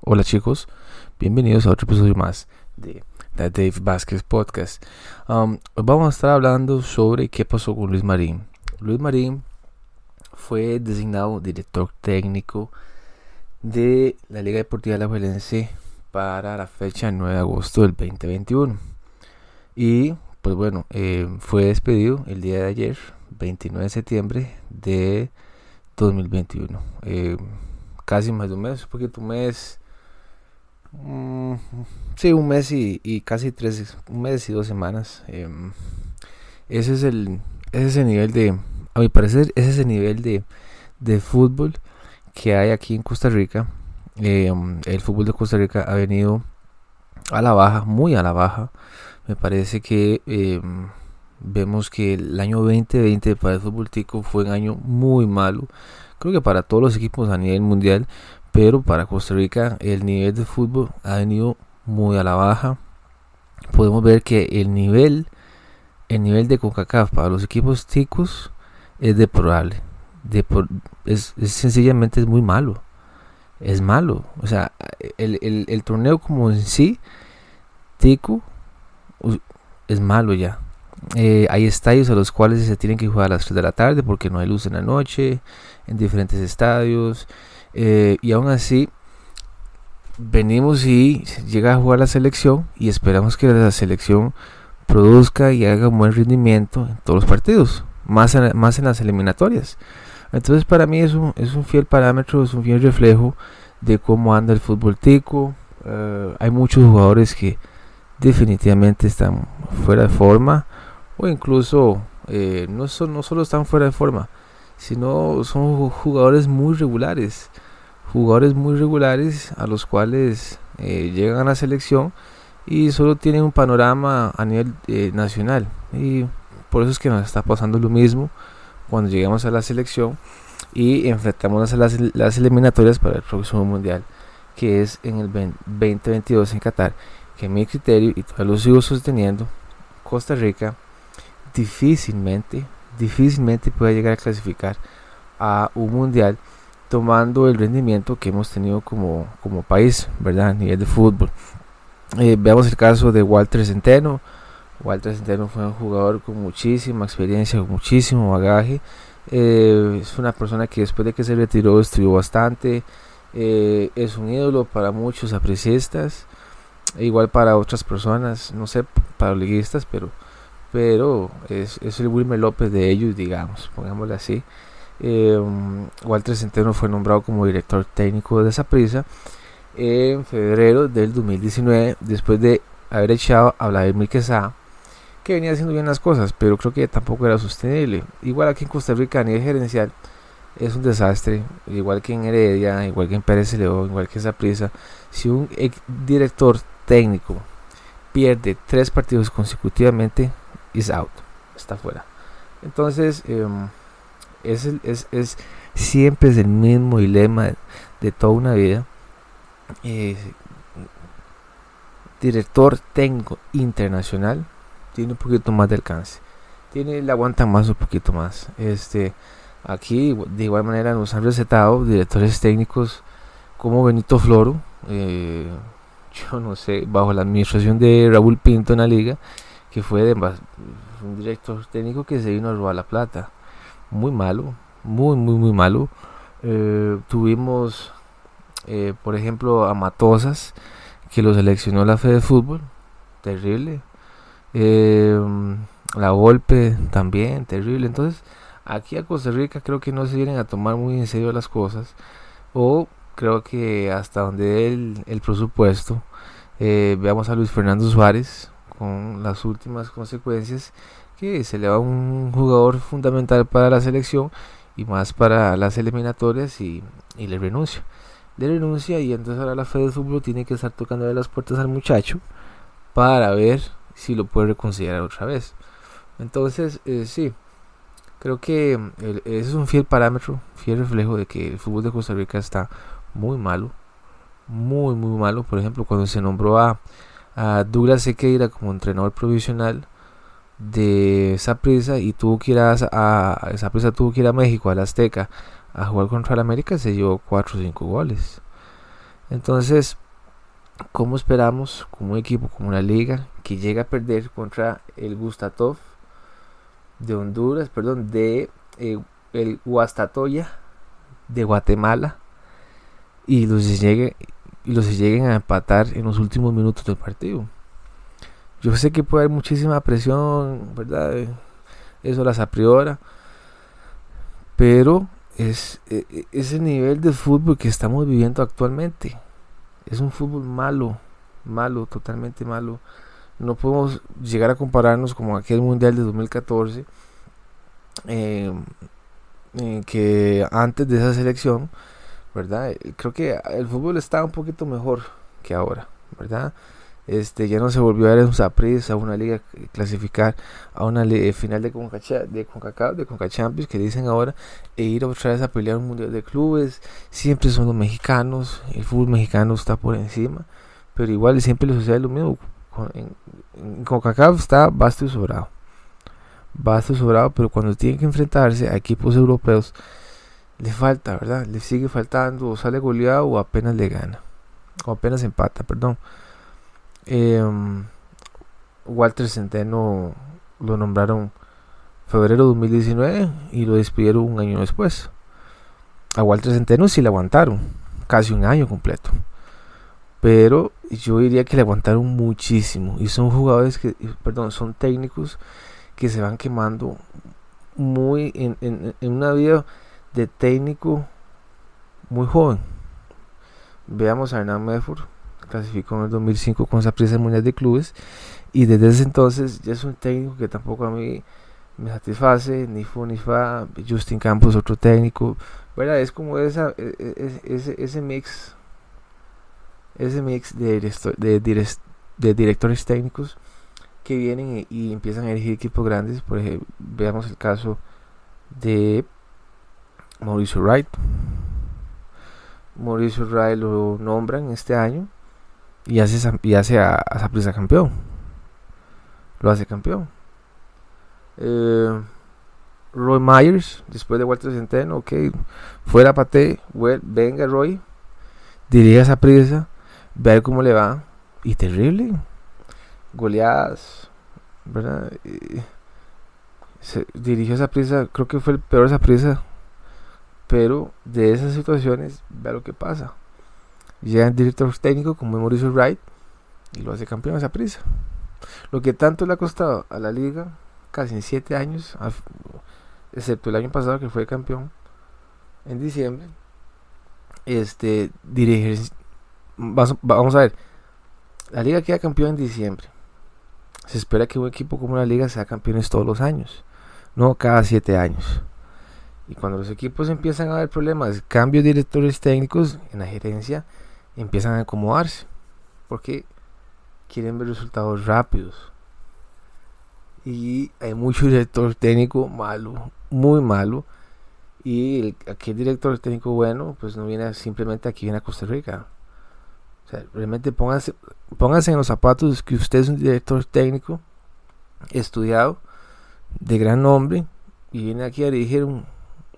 Hola chicos, bienvenidos a otro episodio más de The Dave Vázquez Podcast. Um, hoy vamos a estar hablando sobre qué pasó con Luis Marín. Luis Marín fue designado director técnico de la Liga Deportiva de la Juelense para la fecha 9 de agosto del 2021. Y pues bueno, eh, fue despedido el día de ayer, 29 de septiembre de 2021. Eh, casi más de un mes, poquito un mes. Mm, sí, un mes y, casi tres, un mes y dos semanas. Em, ese es el, ese nivel de, a mi parecer, ese es el nivel de, de fútbol que hay aquí en Costa Rica. Em, el fútbol de Costa Rica ha venido a la baja, muy a la baja. Me parece que em, vemos que el año 2020 para el fútbol tico fue un año muy malo. Creo que para todos los equipos a nivel mundial, pero para Costa Rica el nivel de fútbol ha venido muy a la baja. Podemos ver que el nivel, el nivel de CONCACAF para los equipos ticos es deplorable. es, sencillamente es muy malo. Es malo. O sea, el, el torneo como en sí, tico, es malo ya. Eh, hay estadios a los cuales se tienen que jugar a las 3 de la tarde porque no hay luz en la noche, en diferentes estadios. Eh, y aún así, venimos y llega a jugar la selección y esperamos que la selección produzca y haga un buen rendimiento en todos los partidos, más en, más en las eliminatorias. Entonces para mí es un, es un fiel parámetro, es un fiel reflejo de cómo anda el fútbol tico. Eh, hay muchos jugadores que definitivamente están fuera de forma o incluso eh, no, no solo están fuera de forma, sino son jugadores muy regulares, jugadores muy regulares a los cuales eh, llegan a la selección y solo tienen un panorama a nivel eh, nacional. Y por eso es que nos está pasando lo mismo cuando llegamos a la selección y enfrentamos las, las eliminatorias para el próximo mundial que es en el 2022 en Qatar que mi criterio y todavía lo sigo sosteniendo Costa Rica difícilmente, difícilmente puede llegar a clasificar a un mundial tomando el rendimiento que hemos tenido como, como país, ¿verdad? A nivel de fútbol. Eh, veamos el caso de Walter Centeno. Walter Centeno fue un jugador con muchísima experiencia, con muchísimo bagaje. Eh, es una persona que después de que se retiró estudió bastante. Eh, es un ídolo para muchos apreciistas, igual para otras personas, no sé, para liguistas, pero pero es, el Wilmer López de ellos, digamos, pongámosle así. Eh, Walter Centeno fue nombrado como director técnico de esa prisa en febrero del 2019, después de haber echado a Vladimir Quesada, que venía haciendo bien las cosas, pero creo que tampoco era sostenible. Igual aquí en Costa Rica a nivel gerencial es un desastre, igual que en Heredia, igual que en Pérez León, igual que esa prisa. Si un director técnico pierde tres partidos consecutivamente, is out, está fuera. Entonces, em, es, es, es, siempre es el mismo dilema de, toda una vida. Eh, director técnico internacional tiene un poquito más de alcance. Tiene, le aguantan más un poquito más. Este, aquí de igual manera nos han recetado directores técnicos como Benito Floro, eh, yo no sé, bajo la administración de Raúl Pinto en la liga, que fue un director técnico que se vino a robar la plata. Muy malo, muy, muy, muy malo. Eh, tuvimos, eh, por ejemplo, a Matosas, que lo seleccionó la Fe de Fútbol. Terrible. Eh, la Golpe también, terrible. Entonces, aquí a Costa Rica creo que no se vienen a tomar muy en serio las cosas. O creo que hasta donde el, el presupuesto. veamos a Luis Fernando Suárez, con las últimas consecuencias que se le va un jugador fundamental para la selección y más para las eliminatorias y, le renuncia. Le renuncia y entonces ahora la Fed de Fútbol tiene que estar tocando las puertas al muchacho para ver si lo puede reconsiderar otra vez. Entonces, eh, sí, creo que ese es un fiel parámetro, fiel reflejo de que el fútbol de Costa Rica está muy malo, muy, muy malo. Por ejemplo, cuando se nombró a a Douglas Sequeira como entrenador provisional de esa prisa y tuvo que ir a, esa prisa tuvo que ir a México, a la Azteca, a jugar contra el América, se llevó 4 o 5 goles. Entonces, ¿cómo esperamos como un equipo, como una liga, que llega a perder contra el Gustatov de Honduras, perdón, de eh, el Huastatoya de Guatemala y los llegue y los lleguen a empatar en los últimos minutos del partido? Yo sé que puede haber muchísima presión, ¿verdad? Eso las a priori, pero es e, e, ese nivel de fútbol que estamos viviendo actualmente. Es un fútbol malo, malo, totalmente malo. No podemos llegar a compararnos como aquel mundial de 2014, eh, que antes de esa selección, ¿verdad? Creo que el fútbol estaba un poquito mejor que ahora, ¿verdad? Este, ya no se volvió a ver un a una liga clasificar a una final de CONCACHAF, de CONCACAF, de CONCACHAMPIONS que dicen ahora, e ir otra vez a pelear un mundial de clubes. Siempre son los mexicanos, el fútbol mexicano está por encima, pero igual siempre le sucede lo mismo. En, CONCACAF está vasto y sobrado. Vasto y sobrado, pero cuando tienen que enfrentarse a equipos europeos, le falta, ¿verdad? Le sigue faltando, o sale goleado o apenas le gana, o apenas empata, perdón. Em, Walter Centeno lo nombraron febrero de 2019 y lo despidieron un año después. A Walter Centeno sí le aguantaron, casi un año completo. Pero yo diría que le aguantaron muchísimo. Y son jugadores que, perdón, son técnicos que se van quemando muy en, en, una vida de técnico muy joven. Veamos a Hernán Medford clasificó en el 2005 con esa prisa mundial de clubes y desde ese entonces ya es un técnico que tampoco a mí me satisface, ni fu ni fa, Justin Campos otro técnico, ¿verdad? Es como esa, e, e, ese, ese mix, ese mix de, de directores técnicos que vienen y, empiezan a elegir equipos grandes, por ejemplo, veamos el caso de Mauricio Wright. Mauricio Wright lo nombran este año y hace, y hace a, a prisa campeón. Lo hace campeón. Eh, Roy Myers, después de Walter Centeno, ok, fuera Pate, well, venga Roy, dirige esa prisa, ver cómo le va, y terrible, goleadas, ¿verdad? se dirigió esa prisa, creo que fue el peor esa prisa, pero de esas situaciones, vea lo que pasa. Llega el director técnico como Mauricio Wright y lo hace campeón a esa prisa. Lo que tanto le ha costado a la liga, casi en 7 años, excepto el año pasado que fue campeón en diciembre, este, dirigir, vamos a ver, la liga queda campeón en diciembre. Se espera que un equipo como la liga sea campeones todos los años, no cada 7 años. Y cuando los equipos empiezan a haber problemas, cambios de directores técnicos en la gerencia, empiezan a acomodarse. Porque quieren ver resultados rápidos. Y hay mucho director técnico malo, muy malo. Y el, aquel director técnico bueno, pues no viene simplemente aquí, viene a Costa Rica. O realmente pónganse, pónganse en los zapatos que usted es un director técnico estudiado, de gran nombre, y viene aquí a dirigir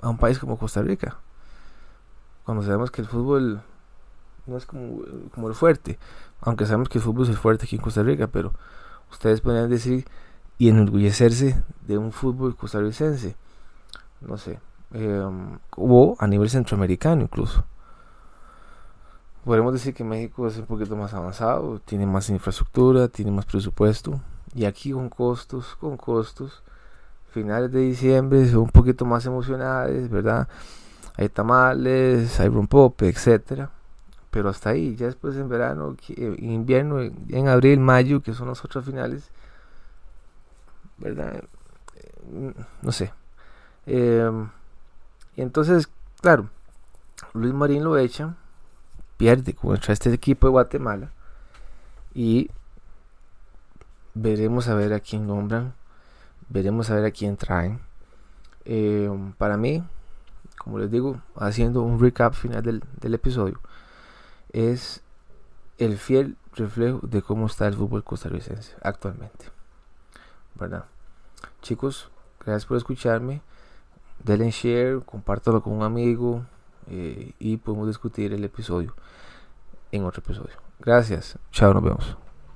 a un país como Costa Rica. Cuando sabemos que el fútbol no es como, el fuerte, aunque sabemos que el fútbol es fuerte aquí en Costa Rica, pero ustedes pueden decir y enorgullecerse de un fútbol costarricense, no sé, eh, o a nivel centroamericano incluso. Podemos decir que México es un poquito más avanzado, tiene más infraestructura, tiene más presupuesto, y aquí con costos, con costos, finales de diciembre son un poquito más emocionales, ¿verdad? Hay tamales, hay rompope, etcétera pero hasta ahí, ya después en verano, en invierno, en abril, mayo, que son las otras finales, ¿verdad? Eh, no sé. Em, y entonces, claro, Luis Marín lo echa, pierde contra este equipo de Guatemala y veremos a ver a quién nombran, veremos a ver a quién traen. Em, para mí, como les digo, haciendo un recap final del, del episodio, es el fiel reflejo de cómo está el fútbol costarricense actualmente. ¿Verdad? Chicos, gracias por escucharme. Denle share, compártalo con un amigo eh, y podemos discutir el episodio. en otro episodio. Gracias. Chao, nos vemos.